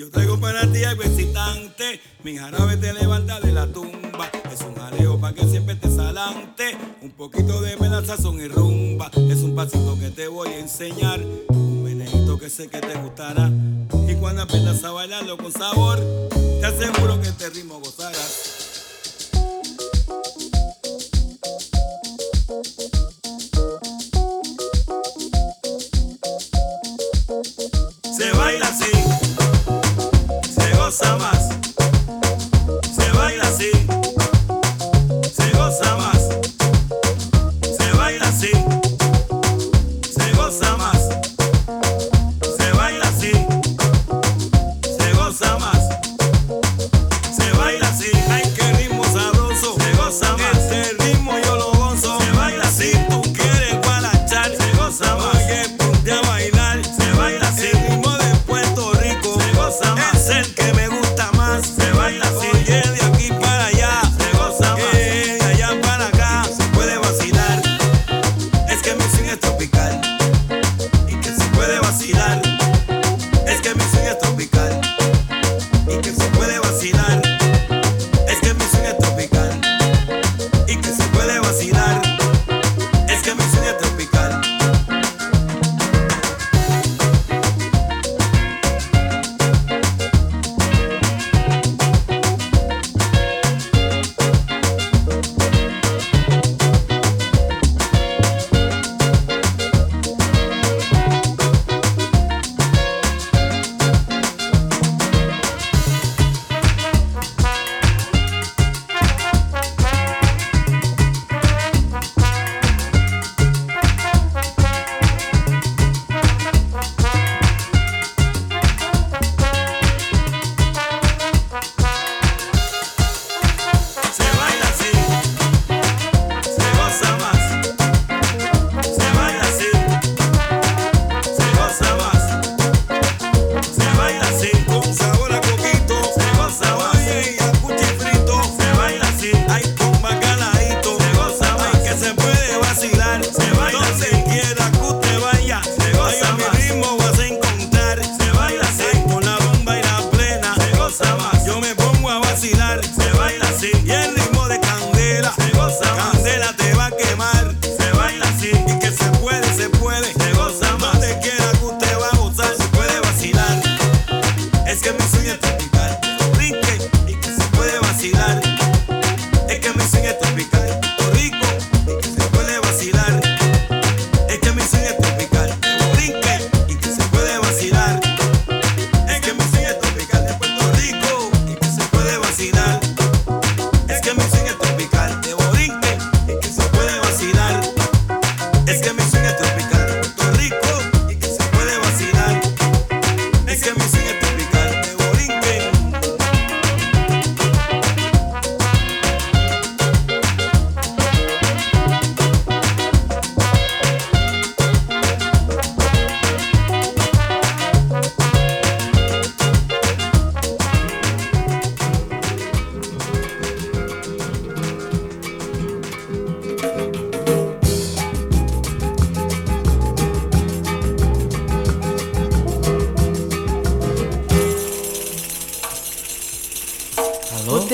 Yo traigo para ti algo excitante, mi jarabe te levanta de la tumba. Es un jaleo para que siempre estés adelante, un poquito de melaza, son y rumba. Es un pasito que te voy a enseñar, un menejito que sé que te gustará. Y cuando aprendas a bailarlo con sabor, te aseguro que este ritmo gozarás.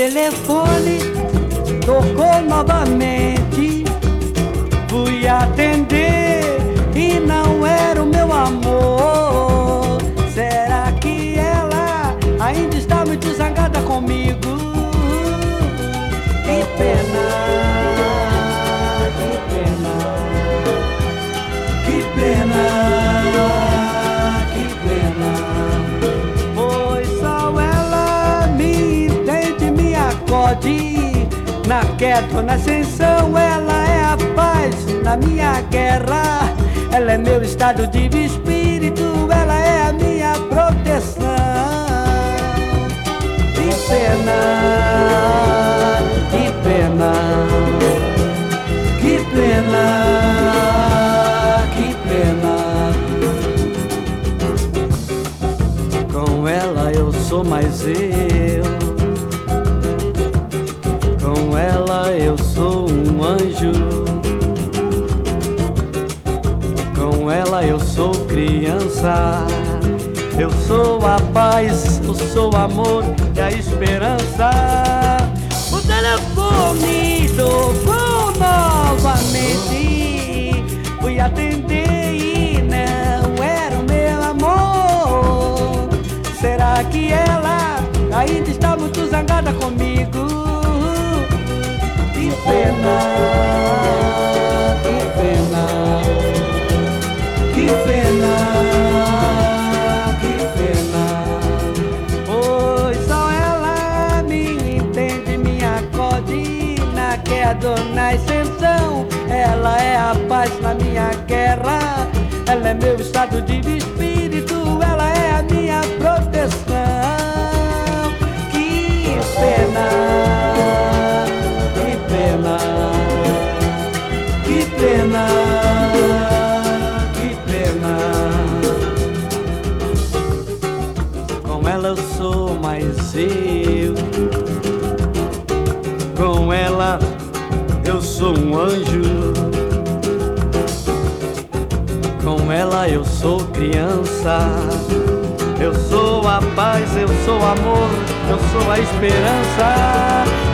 telefone tocou. Na queda ou na ascensão, ela é a paz. Na minha guerra, ela é meu estado de espírito, ela é a minha proteção. Que pena, que pena, que pena, que pena. Com ela eu sou mais eu. um anjo. Com ela eu sou criança. Eu sou a paz, eu sou o amor e a esperança. O telefone tocou novamente. Fui atender estado de espírito, ela é a minha proteção. Que pena, que pena, que pena, que pena. Com ela eu sou mais eu. Com ela eu sou um anjo. Eu sou criança. Eu sou a paz, eu sou amor, eu sou a esperança.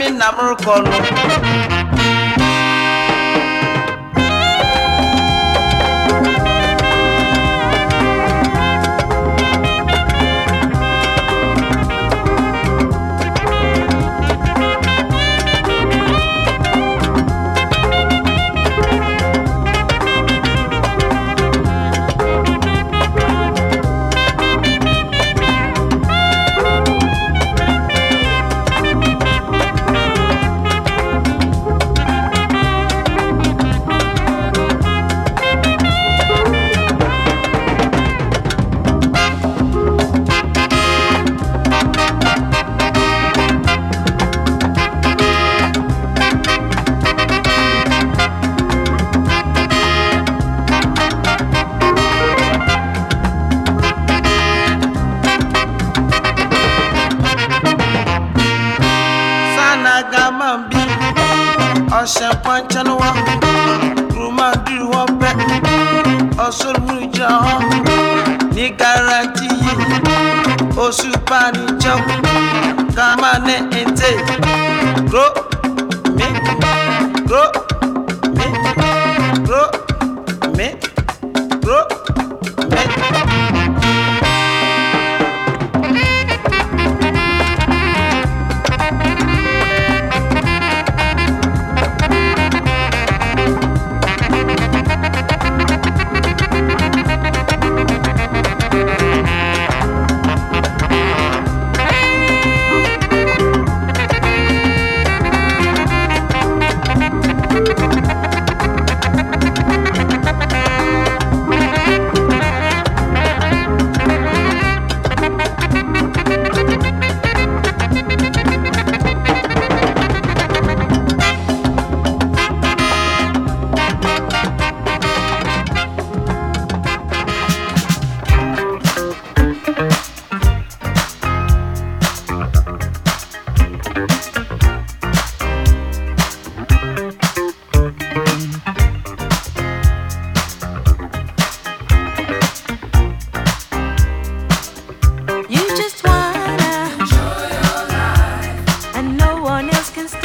mi na mụrụ kọnụ kwankyɛnewa kuruma duru hɔ pɛ ɔsoro wuru gyina hɔ ne garanti yi osu paani kyɛw No one else can.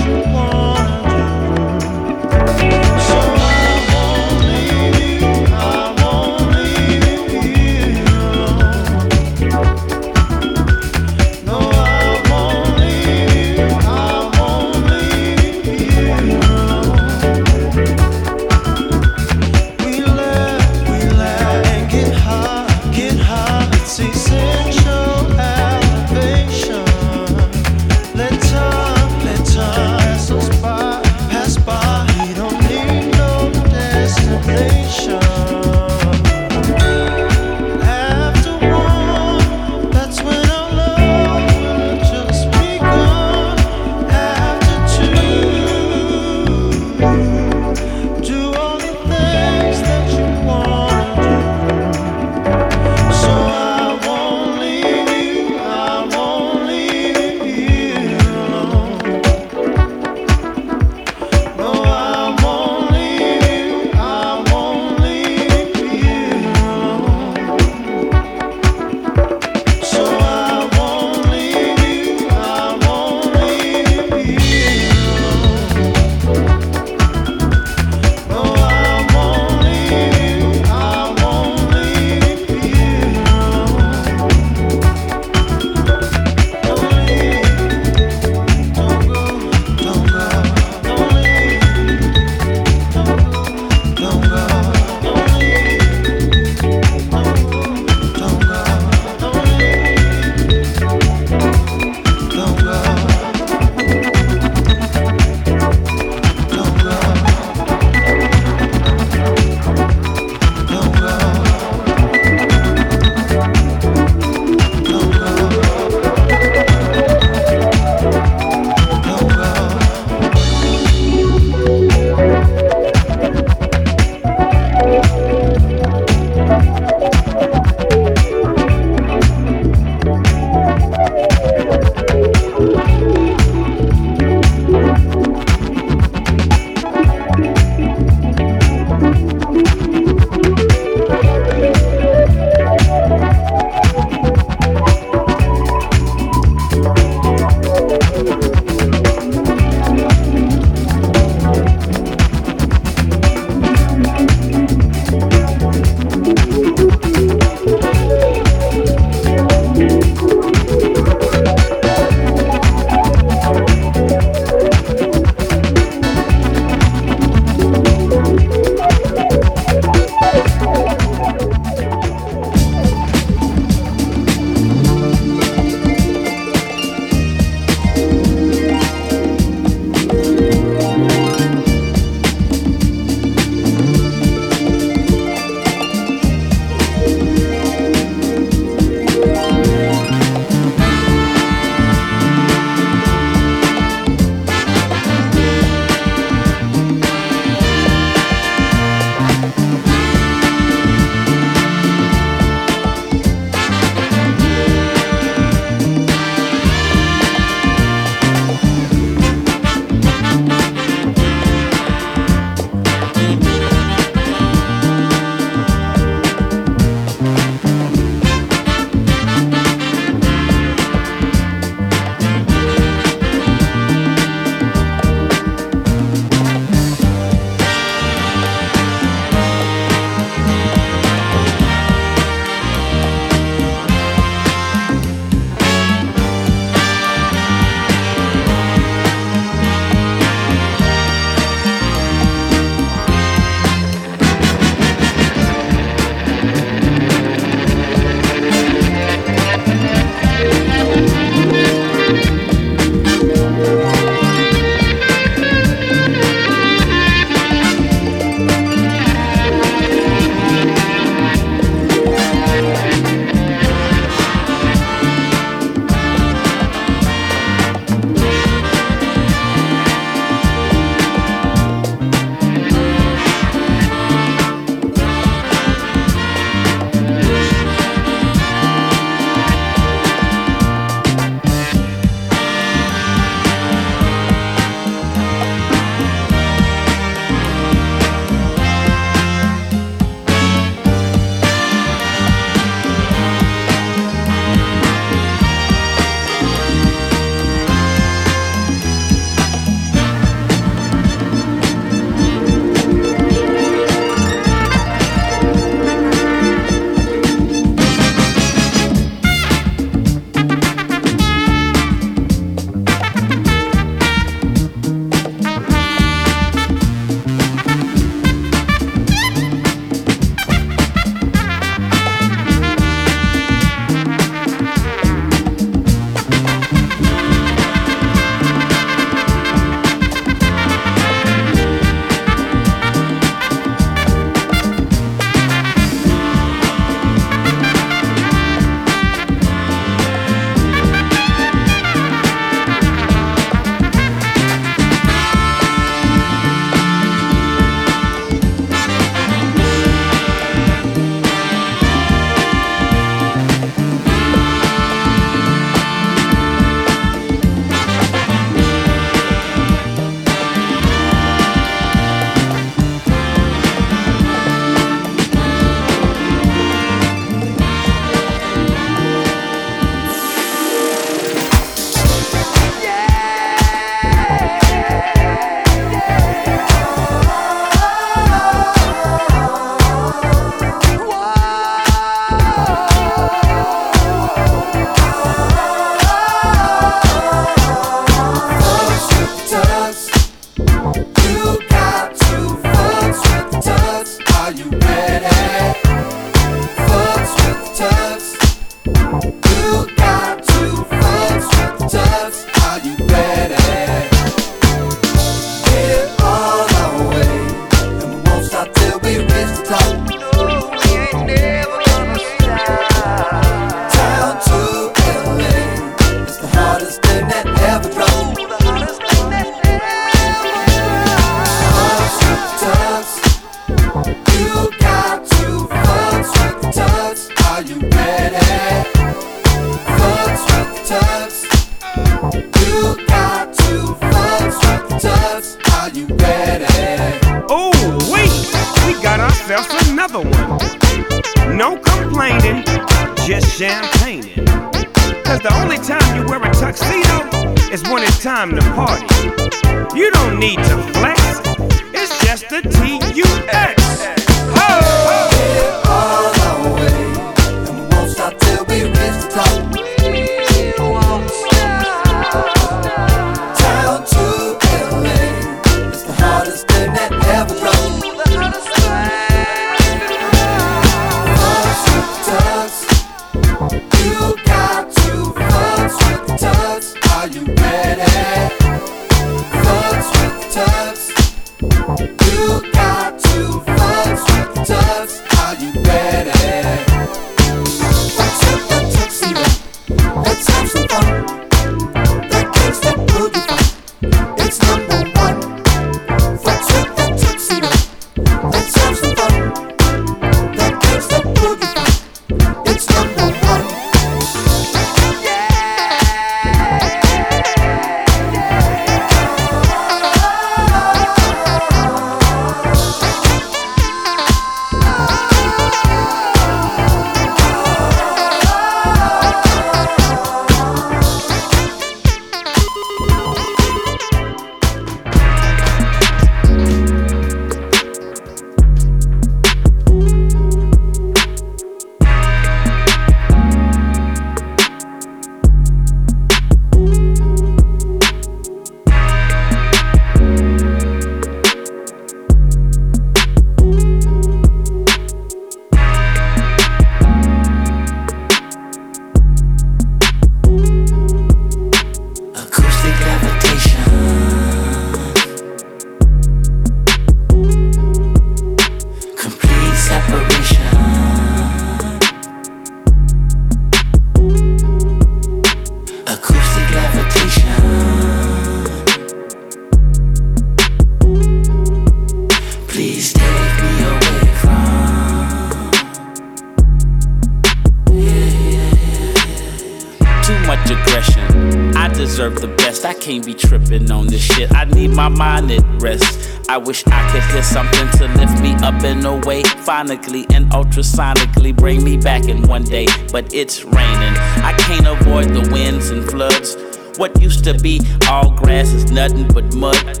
Much. I deserve the best. I can't be tripping on this shit. I need my mind at rest. I wish I could hear something to lift me up and away. Phonically and ultrasonically bring me back in one day. But it's raining. I can't avoid the winds and floods. What used to be all grass is nothing but mud.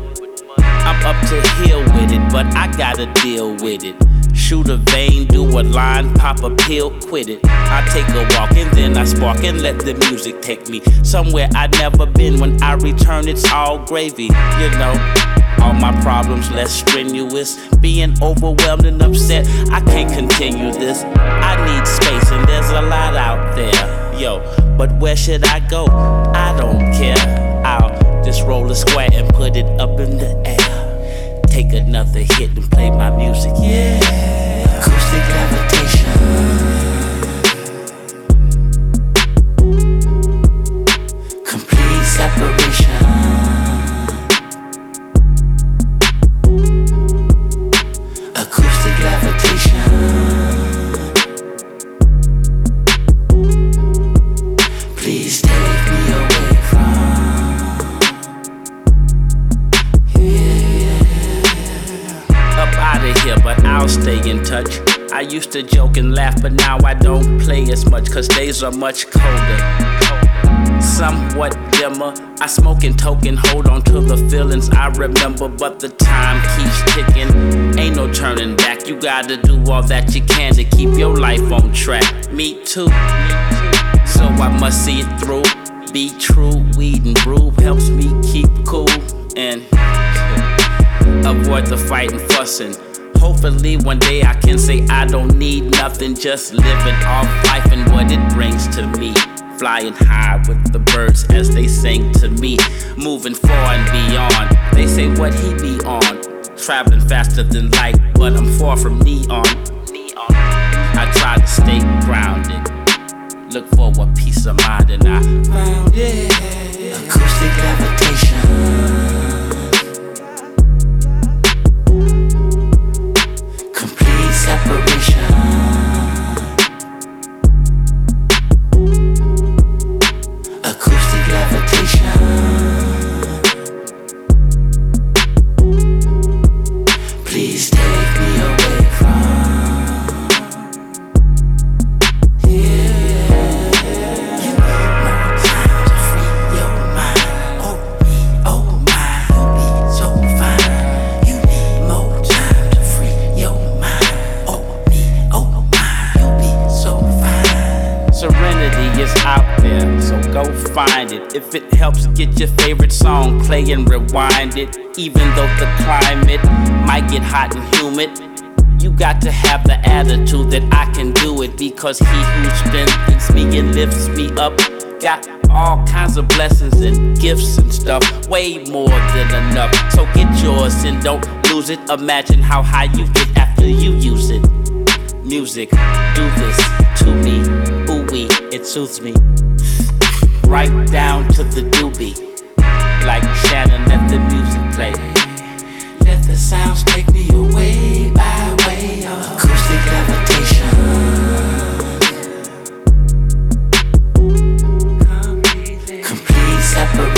I'm up to hill with it, but I gotta deal with it. Shoot a vein, do a line, pop a pill, quit it. I take a walk and then I spark and let the music take me somewhere I'd never been. When I return, it's all gravy, you know. All my problems less strenuous. Being overwhelmed and upset, I can't continue this. I need space and there's a lot out there, yo. But where should I go? I don't care. I'll just roll a square and put it up in the air. Take another hit and play my music, yeah. Acoustic levitation. To joke and laugh, but now I don't play as much, cause days are much colder. Somewhat dimmer. I smoke and token, hold on to the feelings I remember, but the time keeps ticking. Ain't no turning back. You gotta do all that you can to keep your life on track. Me too. So I must see it through. Be true, weed and brew helps me keep cool and avoid the fight and fussing. Hopefully, one day I can say I don't need nothing, just living off life and what it brings to me. Flying high with the birds as they sing to me. Moving far and beyond. They say what he be on. Traveling faster than light, but I'm far from neon. I try to stay grounded. look for a peace of mind, and I found it. Acoustic levitation. It. Helps, get your favorite song, play and rewind it. Even though the climate might get hot and humid, you got to have the attitude that I can do it because he who strengthens me and lifts me up got all kinds of blessings and gifts and stuff, way more than enough. So get yours and don't lose it. Imagine how high you get after you use it. Music, do this to me, ooh wee, it soothes me. Right down to the doobie, like Shannon, let the music play. Let the sounds take me away by way of acoustic levitation. Complete separation.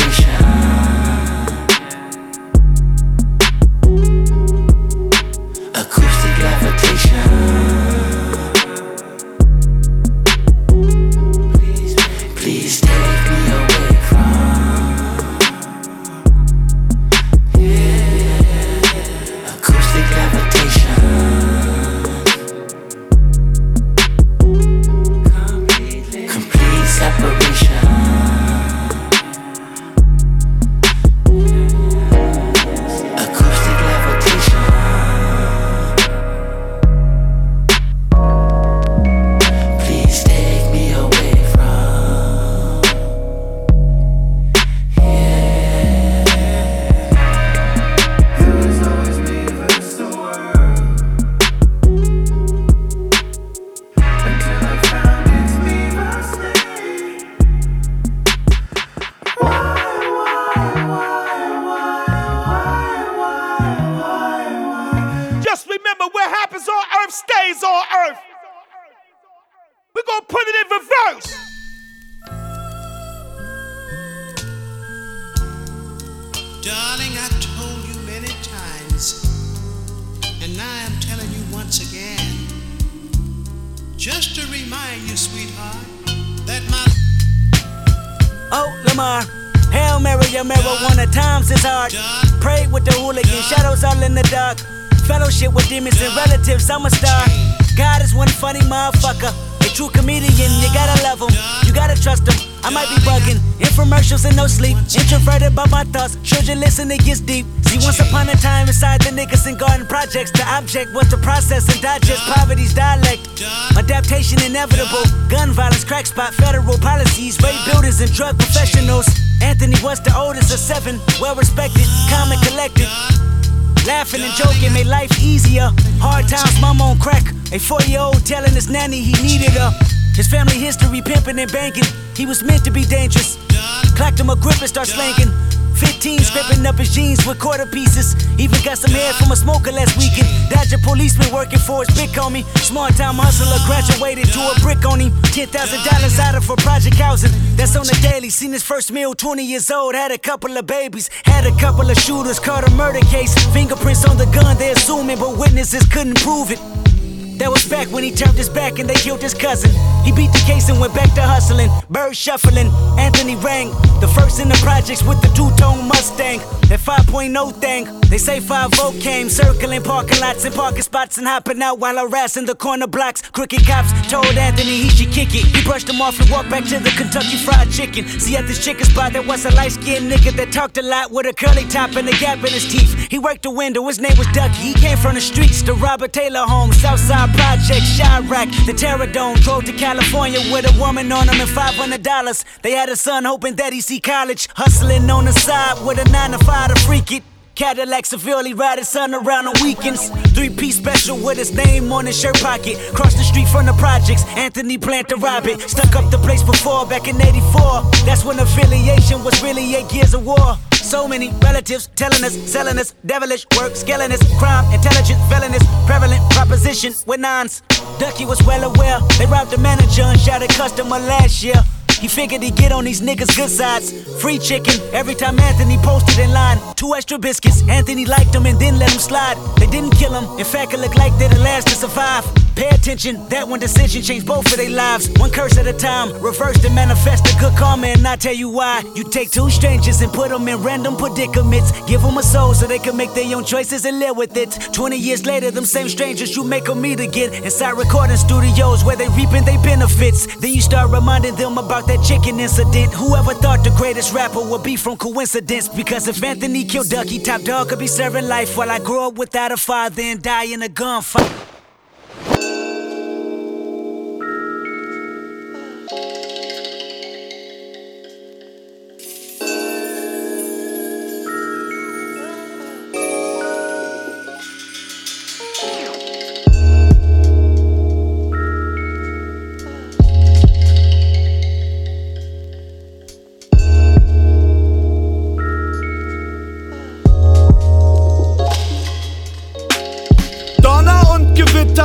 I'm telling you once again, just to remind you, sweetheart, that my Oh, Lamar. Hail Mary, your marijuana times is hard. Pray with the hooligan, shadows all in the dark. Fellowship with demons and relatives, I'm a star. God is one funny motherfucker. A true comedian, you gotta love him. You gotta trust him. I might be bugging. Infomercials and no sleep. Introverted by my thoughts. Children listen, it gets deep. See, once upon a time inside the Nickerson Garden Projects, the object was to process and digest poverty's dialect. Adaptation inevitable. Gun violence, crack spot, federal policies, rape builders and drug professionals. Anthony was the oldest of seven, well respected, calm and collected. Laughing and joking made life easier. Hard times, mama on crack. A four year old telling his nanny he needed her. His family history pimping and banking. He was meant to be dangerous. Clacked him a grip and start slanking. 15 scraping up his jeans with quarter pieces. Even got some hair from a smoker last weekend. Dodger policeman working for his big homie. Smart time hustler graduated to a brick on him. $10,000 out of for project housing. That's on the daily. Seen his first meal, 20 years old. Had a couple of babies. Had a couple of shooters. Caught a murder case. Fingerprints on the gun, they assuming, but witnesses couldn't prove it. That was back when he turned his back and they killed his cousin. He beat the case and went back to hustling. Bird shuffling, Anthony rang. The first in the projects with the two tone Mustang. That 5.0 thing. They say 5 came, circling parking lots and parking spots and hopping out while harassing the corner blocks. Crooked cops told Anthony he should kick it. He brushed him off and walked back to the Kentucky Fried Chicken. See, at this chicken spot, there was a light skinned nigga that talked a lot with a curly top and a gap in his teeth. He worked the window, his name was Ducky. He came from the streets, the Robert Taylor home, Southside Project, Chiraq, the Terror Dome. Drove to California with a woman on him and $500. They had a son hoping that he see college, hustling on the side with a 9 to 5 to freak it. Cadillac Seville ride his son around on weekends. Three piece special with his name on his shirt pocket. Cross the street from the projects, Anthony Plant to Rabbit. Stuck up the place before back in 84. That's when affiliation was really eight years of war. So many relatives telling us, selling us, devilish work, scaling us, crime, intelligence, felonious, prevalent proposition with nines. Ducky was well aware. They robbed the manager and shot a customer last year. He figured he'd get on these niggas' good sides. Free chicken every time Anthony posted in line. Two extra biscuits. Anthony liked them and then let them slide. They didn't kill him. In fact, it looked like they're the last to survive. Pay attention, that one decision changed both of their lives. One curse at a time, reverse and manifest the good karma, and I tell you why. You take two strangers and put them in random predicaments. Give them a soul so they can make their own choices and live with it. 20 years later, them same strangers you make them meet again. Inside recording studios where they reaping their benefits. Then you start reminding them about that chicken incident. Whoever thought the greatest rapper would be from coincidence? Because if Anthony killed Ducky, Top Dawg could be serving life while I grow up without a father and die in a gunfight.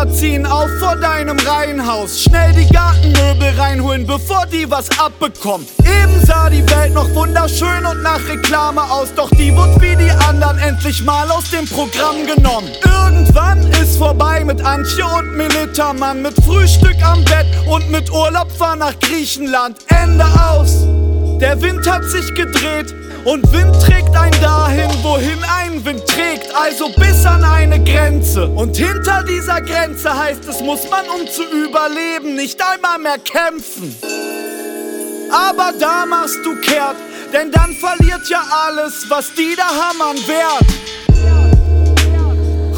Gewitter ziehen auf vor deinem Reihenhaus. Schnell die Gartenmöbel reinholen, bevor die was abbekommen. Eben sah die Welt noch wunderschön und nach Reklame aus. Doch die wird wie die anderen endlich mal aus dem Programm genommen. Irgendwann ist vorbei mit Antje und Militermann. Mit Frühstück am Bett und mit Urlaub fahr nach Griechenland. Ende aus. Der Wind hat sich gedreht und Wind trägt einen dahin, wohin ein Wind trägt, also bis an eine Grenze. Und hinter dieser Grenze heißt es, muss man um zu überleben nicht einmal mehr kämpfen. Aber da machst du kehrt, denn dann verliert ja alles, was die da hammern wert.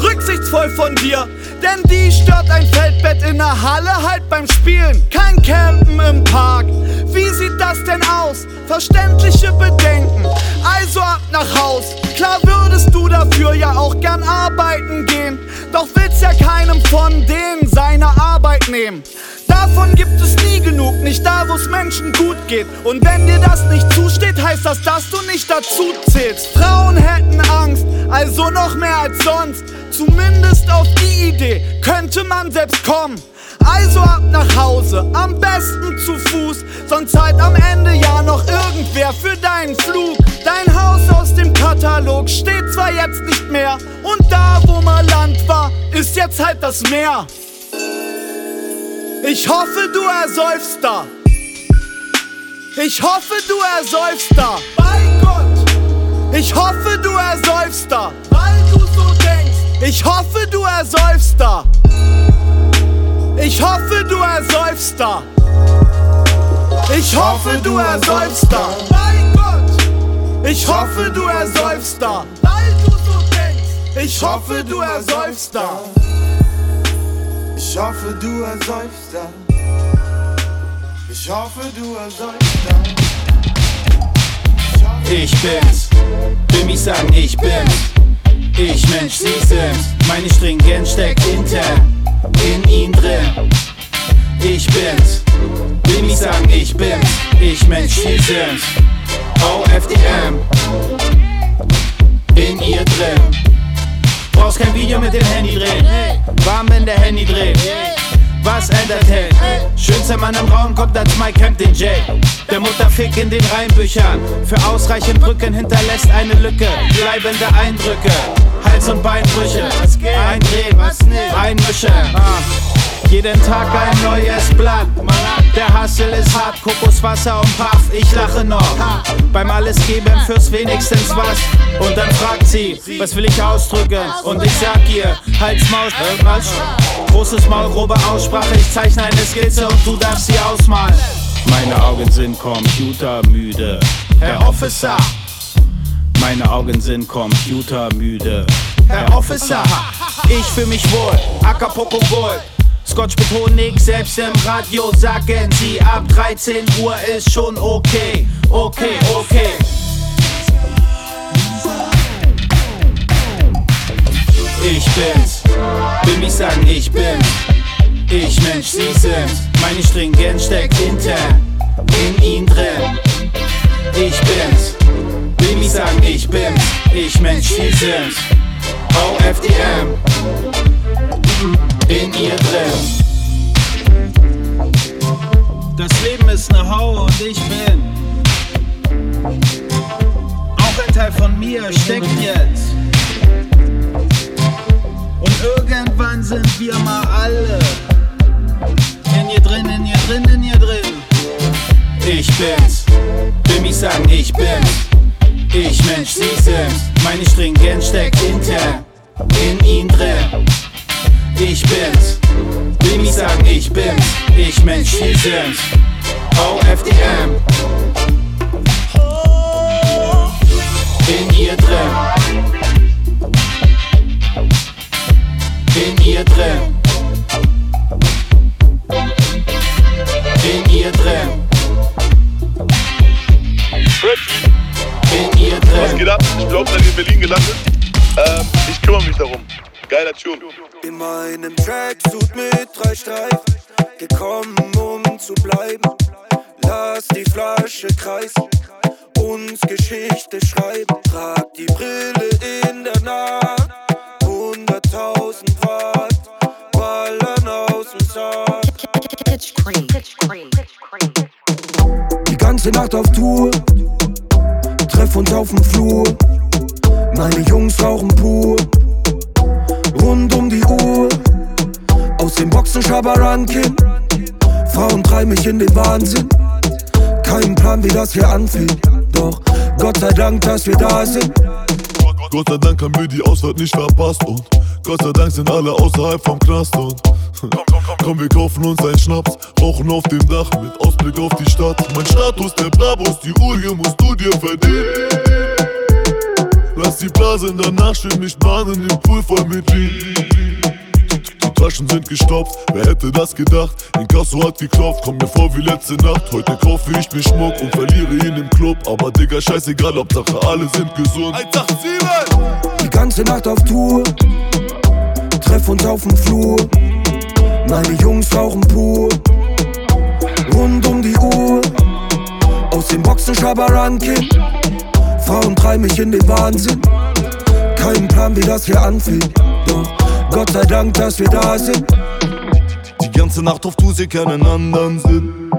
Rücksichtsvoll von dir, denn die stört ein Feldbett in der Halle halt beim Spielen, kein Campen im Park. Wie sieht das denn aus? Verständliche Bedenken, also ab nach Haus. Klar würdest du dafür ja auch gern arbeiten gehen, doch willst ja keinem von denen seine Arbeit nehmen. Davon gibt es nie genug, nicht da, wo es Menschen gut geht. Und wenn dir das nicht zusteht, heißt das, dass du nicht dazu zählst. Frauen hätten Angst, also noch mehr als sonst. Zumindest auf die Idee könnte man selbst kommen. Also ab nach Hause, am besten zu Fuß, sonst zahlt am Ende ja noch irgendwer für deinen Flug. Dein Haus aus dem Katalog steht zwar jetzt nicht mehr, und da, wo mal Land war, ist jetzt halt das Meer. Ich hoffe, du ersäufst da. Ich hoffe, du ersäufst da. Bei Gott. Ich hoffe, du ersäufst da. Weil du so denkst. Ich hoffe, du ersäufst da. Ich hoffe, du ersäufst da. Ich hoffe, du ersäufst da. Bei Gott. Ich hoffe, du ersäufst da. Weil du so denkst. Ich hoffe, du ersäufst da. Ich hoffe, du ersäufst da. Ich hoffe, du ersäufst da. Ich bin's, Bimmi sagen, ich bin's. Ich Mensch, sie sind's. Meine Stringenz steckt intern in ihn drin. Ich bin's, Bimmi sagen, ich bin's. Ich Mensch, sie sind's. OFDM in ihr drin. Brauchst kein Video mit dem Handy drehen. Warm, wenn der Handy dreht. Was ändert hält? Schönster Mann im Raum kommt als Mike Camp den Jay. Der Mutterfick in den Reimbüchern. Für ausreichend Brücken hinterlässt eine Lücke. Bleibende Eindrücke. Hals- und Beinbrüche. Eindrehen, einmischen. Ah. Jeden Tag ein neues Blatt. Der Hassel ist hart, Kokoswasser und Puff. Ich lache noch. Beim Alles geben fürs wenigstens was. Und dann fragt sie, was will ich ausdrücken? Und ich sag ihr, Hals, Maul, irgendwas. Großes Maul, grobe Aussprache. Ich zeichne eine Skizze und du darfst sie ausmalen. Meine Augen sind computermüde. Herr Officer. Meine Augen sind computermüde. Herr, Officer, ich fühle mich wohl. Acapulco Gold. Scotch Betonik, selbst im Radio sagen sie, ab 13 Uhr ist schon okay, okay, okay. Ich bin's, will mich sagen, ich bin. Ich Mensch, sie sind, meine Stringenz steckt intern in ihnen drin. Ich Mensch, sie sind's. OFDM in ihr drin. Das Leben ist ne Hau und ich bin. Auch ein Teil von mir steckt jetzt. Und irgendwann sind wir mal alle in ihr drin, in ihr drin, in ihr drin. Ich bin's, will mich sagen, ich bin's. Ich Mensch, sie sind's. Meine Stringenz steckt intern in ihn drin. Ich bin's, will mich sagen, ich bin's. Ich Mensch, sie sind's. OFDM. In ihr drin. In ihr drin. In ihr drin. In ihr Was geht ab? Ich bin hauptsächlich in Berlin gelandet. Ähm, ich kümmere mich darum. Geiler Tune. In meinem Tracksuit mit drei Streifen, gekommen um zu bleiben. Lass die Flasche kreisen, uns Geschichte schreiben. Trag die Brille in der Nacht, 100.000 Watt, ballern aus dem Sack. Die ganze Nacht auf Tour, uns auf dem Flur. Meine Jungs rauchen pur, rund um die Uhr. Aus den Boxen Schabarankin, Frauen treiben mich in den Wahnsinn. Kein Plan, wie das hier anfängt, doch Gott sei Dank, dass wir da sind. Gott sei Dank haben wir die Ausfahrt nicht verpasst und Gott sei Dank sind alle außerhalb vom Knast und Komm, wir kaufen uns einen Schnaps, rauchen auf dem Dach mit Ausblick auf die Stadt. Mein Status, der Brabus, die Uhr hier musst du dir verdienen. Lass die Blasen danach schön mich bahnen im Pool voll mit Lean. Taschen sind gestopft, wer hätte das gedacht? Inkasso hat geklopft, komm mir vor wie letzte Nacht. Heute kaufe ich mir Schmuck und verliere ihn im Club. Aber Digga, scheißegal, Hauptsache alle sind gesund. 187! Die ganze Nacht auf Tour, treff uns auf dem Flur. Meine Jungs rauchen pur, rund um die Uhr. Aus den Boxen Schabarankin, Frauen treiben mich in den Wahnsinn. Kein Plan, wie das hier anfängt, doch Gott sei Dank, dass wir da sind. Die ganze Nacht auf Tour, sie keinen anderen Sinn.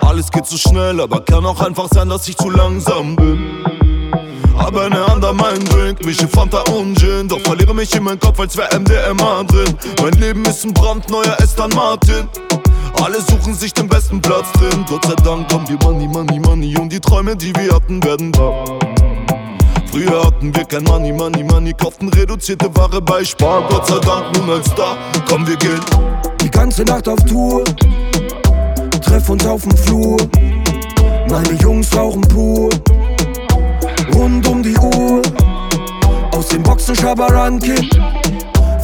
Alles geht zu schnell, aber kann auch einfach sein, dass ich zu langsam bin. Hab eine Hand an meinen Drink, mische Fanta und Gin Doch verliere mich in meinem Kopf, als wär MDMA drin Mein Leben ist ein brandneuer Aston Martin alle suchen sich den besten Platz drin Gott sei Dank haben wir Money, Money, Money Und die Träume, die wir hatten, werden wahr Früher hatten wir kein Money, Money, Money Kauften reduzierte Ware bei Spar Gott sei Dank nun als Star, komm wir gehen Die ganze Nacht auf Tour, treff uns auf dem Flur. Meine Jungs rauchen pur, rund um die Uhr. Aus den Boxen Schabarankin,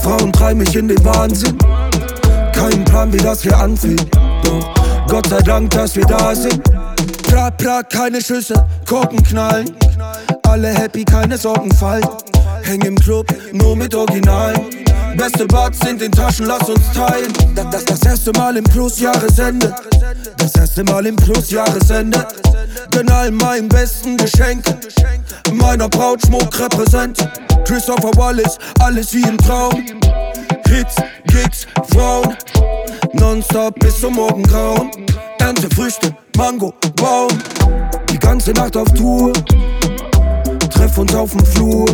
Frauen treiben mich in den Wahnsinn. Kein Plan, wie das hier anfängt, Gott sei Dank, dass wir da sind. Prat, prat, keine Schüsse, Korken knallen. Alle happy, keine Sorgen fallen. Häng im Club, nur mit Originalen. Beste Buds in Taschen, lass uns teilen. Das, das, das erste Mal im Plus-Jahresende. Das erste Mal im Plus-Jahresende. Gönn all meinen besten Geschenke. Meiner Braut Schmuck repräsent. Christopher Wallace, alles wie im Traum. Hits, Gigs, Frauen. Nonstop bis zum Morgengrauen. Ernte Früchte, Mango, Baum. Die ganze Nacht auf Tour. Treff uns auf dem Flur.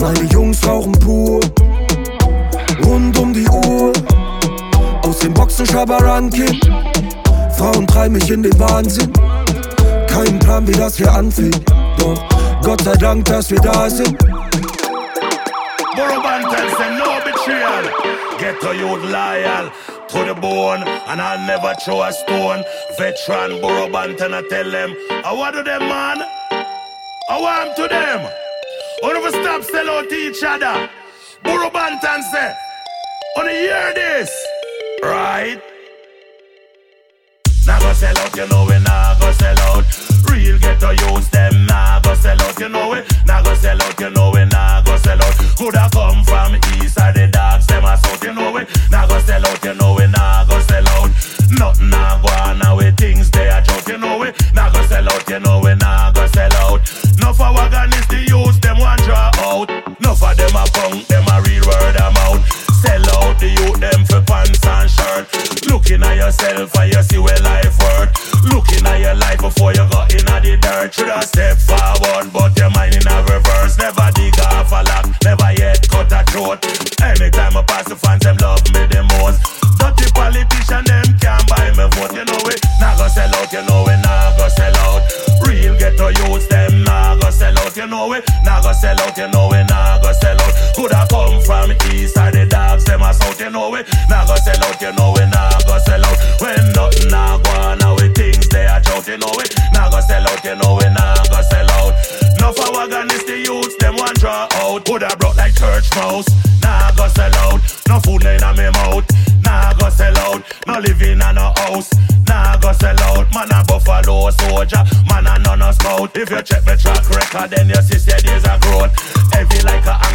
Meine Jungs rauchen pur. Rund um die Uhr. Aus den Boxen Schabarankin. Frauen treiben mich in den Wahnsinn. Kein Plan, wie das hier anfängt. Doch Gott sei Dank, dass wir da sind. Borobantel say no betrayal. Get to youth loyal to the bone, and I'll never throw a stone. Veteran Borobantel, I tell them, I want to them, man. I want to them. One of us stop sell out to each other. Burro Banton say, on hear this, right? Now go sell out, you know we now go sell out. Real ghetto use them now go sell out, you know we now go sell out, you know we now go sell out. Coulda come from east or the dogs them a south, you know we now go sell out, you know we now go sell out. Nothing now go on, now we things they are joke, you know we now go sell out, you know we now. Looking at yourself and you see where life worth. Looking at your life before you got in the dirt. Should have stepped forward, but your mind in a reverse. Never dig off a lock, never yet cut a throat. Anytime I pass the fans, them love me the most. Dirty politician, them can't buy me vote. You know it. Nah gonna sell out, you know it. Nah gonna sell out. Real ghetto youths, them nah gonna sell out. You know it. Nah gonna sell out, you know it. Nah gonna sell out. Could have come from east or the dogs, them a south. You know it. Nah gonna sell out, you know it. You know we nah go sell out. No for wagon is the youths, them one draw out. Coulda brought like church mouse, nah go sell out. No food in me mouth, nah go sell out. No living in a house, nah go sell out. Man a buffalo soldier, man a none a scout. If you check me track record, then you see say there's a growth. Heavy like a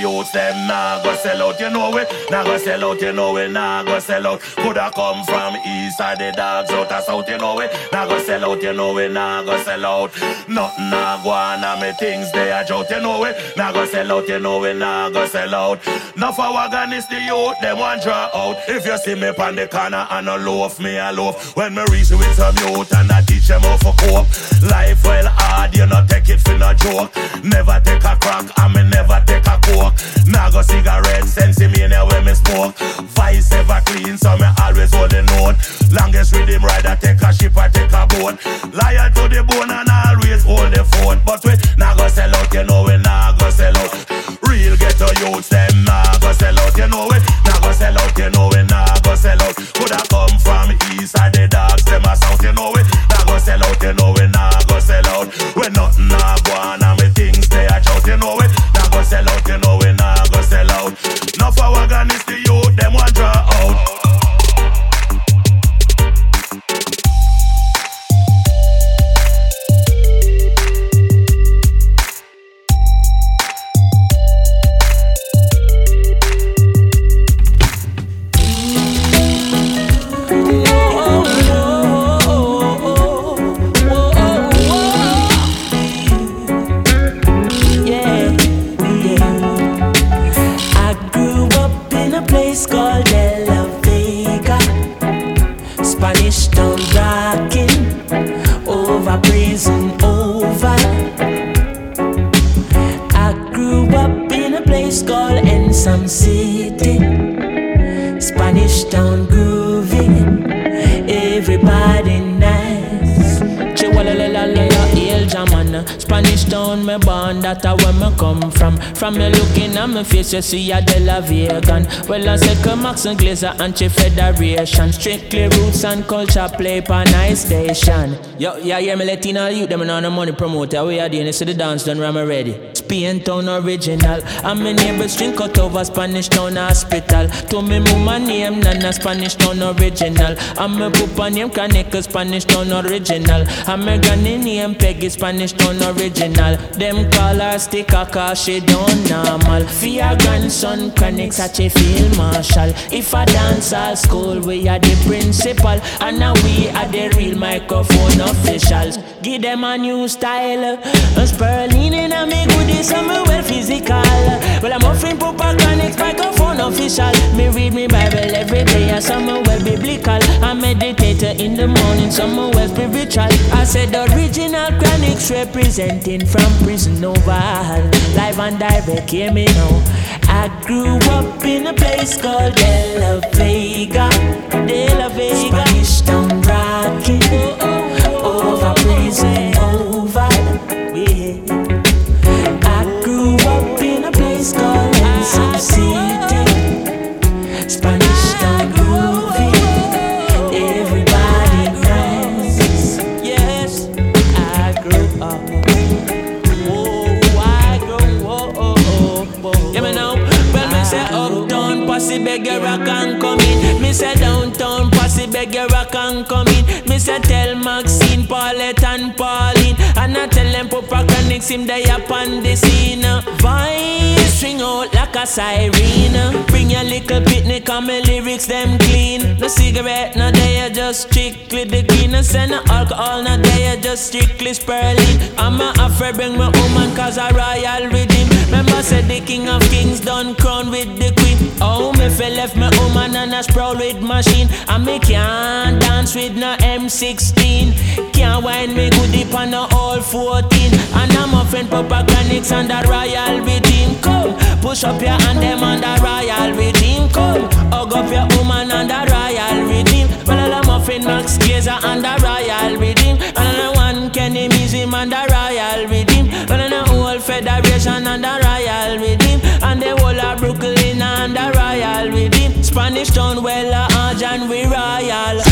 youths, them nah go sell out, you know we nah go sell out, you know we nah go sell out. Coulda come from east or the dogs out of south, you know we nah go sell out, you know we nah go sell out. Nothing nah go on, me things they a jout, you know we nah go sell out, you know we nah go sell out. Now for wagon is the youth, them want draw out. If you see me pon the corner and a loaf, me a loaf. When me reach with some youth and I teach them how for cope. Life well hard, you not take it for no joke. Never take a Longest rhythm rider, looking face, you see a De La Vegan. Well, I said, come Max and Glazer, Anti Federation. Strictly roots and culture play pa nice station. Yo, yeah, yeah, me Latino youth, them on the money promoter. We are doing this, see the dance done, ram ready. Spain town original. And my neighbors drink cut over Spanish town hospital. To me mama name Nana Spanish town original. And my papa name Kaneka Spanish town original. And my granny name Peggy Spanish town original. Them call her sticker cause she don't normal. Your grandson Kaneka such a field marshal. If I dance all school we are the principal. And now we are the real microphone officials. Give them a new style. A Sperling in a me goodies and me well physical. Well I'm offering proper connect microphone official. Me read me Bible every day and some well biblical. I meditate in the morning, some well spiritual. I said the original chronics representing from prison oval. Live and direct, hear me now. I grew up in a place called De La Vega. De La Vega. Spanish town rocking. Oh, oh. Prison Oval. I grew up in a place called Ensom City. Spanish town groovy. Everybody. Yes, I grew up. Oh, I grew up. Oh, oh, oh. Yeah, me know. Well, me say uptown, posse beg your rock and come in. Me say downtown, posse your rock and come in. Me say tell Maxine, Paulette and Pauline. And I tell them Papa Chronics him they up on the scene. Voice string out like a siren. Bring your little picnic and my lyrics them clean. No cigarette, no they just strictly the. No send no alcohol, no they just strictly spurling. I'm a afraid bring my woman cause I royal rhythm. Remember said the king of kings done crown with the queen. Oh, me fell left my woman and a sprawl with machine. And me can't dance with no M16. Can't wind me good deep on the all 14. And I'm a friend Papa Chronics and the Royal Redeem. Come, push up your hand them and the Royal Redeem. Come, hug up your woman and the Royal Redeem. Well, I'm a friend Max Glazer and the Royal Redeem. And I'm one Kenny Museum and the Royal Redeem. Well, I'm the whole Federation and the Royal Redeem. And the whole of Brooklyn and the Royal Redeem. Spanish Town, well, uh, John, we Royal.